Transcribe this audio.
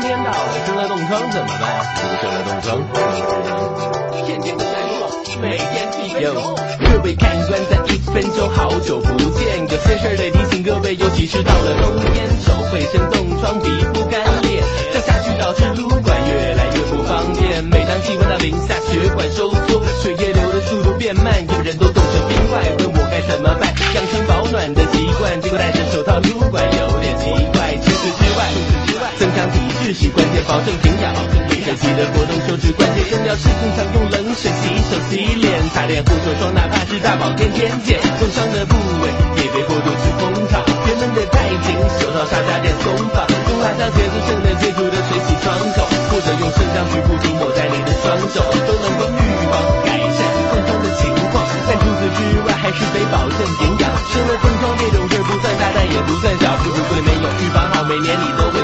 天到了，生了冻疮怎么办？生了冻疮，每天几分钟。各位看官，在一分钟，好久不见，有些事儿得提醒各位，尤其是到了冬天，手会生冻疮，皮肤干裂，这样下去导致撸管越来越不方便。每当气温到零下，血管收缩，血液流的速度变慢，有人都冻成冰块，问我该怎么办？养成保暖的习惯，结果戴着手套撸管是关键，保证营养。每个记得活动手指关节，重要是经常用冷水洗手洗脸，擦脸护手霜，哪怕是大宝天天见。受伤的部位也别过度去烘烫，别闷得太紧，手套上加点松绑，用辣椒茄子剩的接触的水洗窗口，或者用生姜去不停抹在你的双手，都能够预防改善冻疮的情况。但除此之外，还是得保证营养。生了冻疮这种事不算大，但也不算小，不是贵没有预防好，每年你都。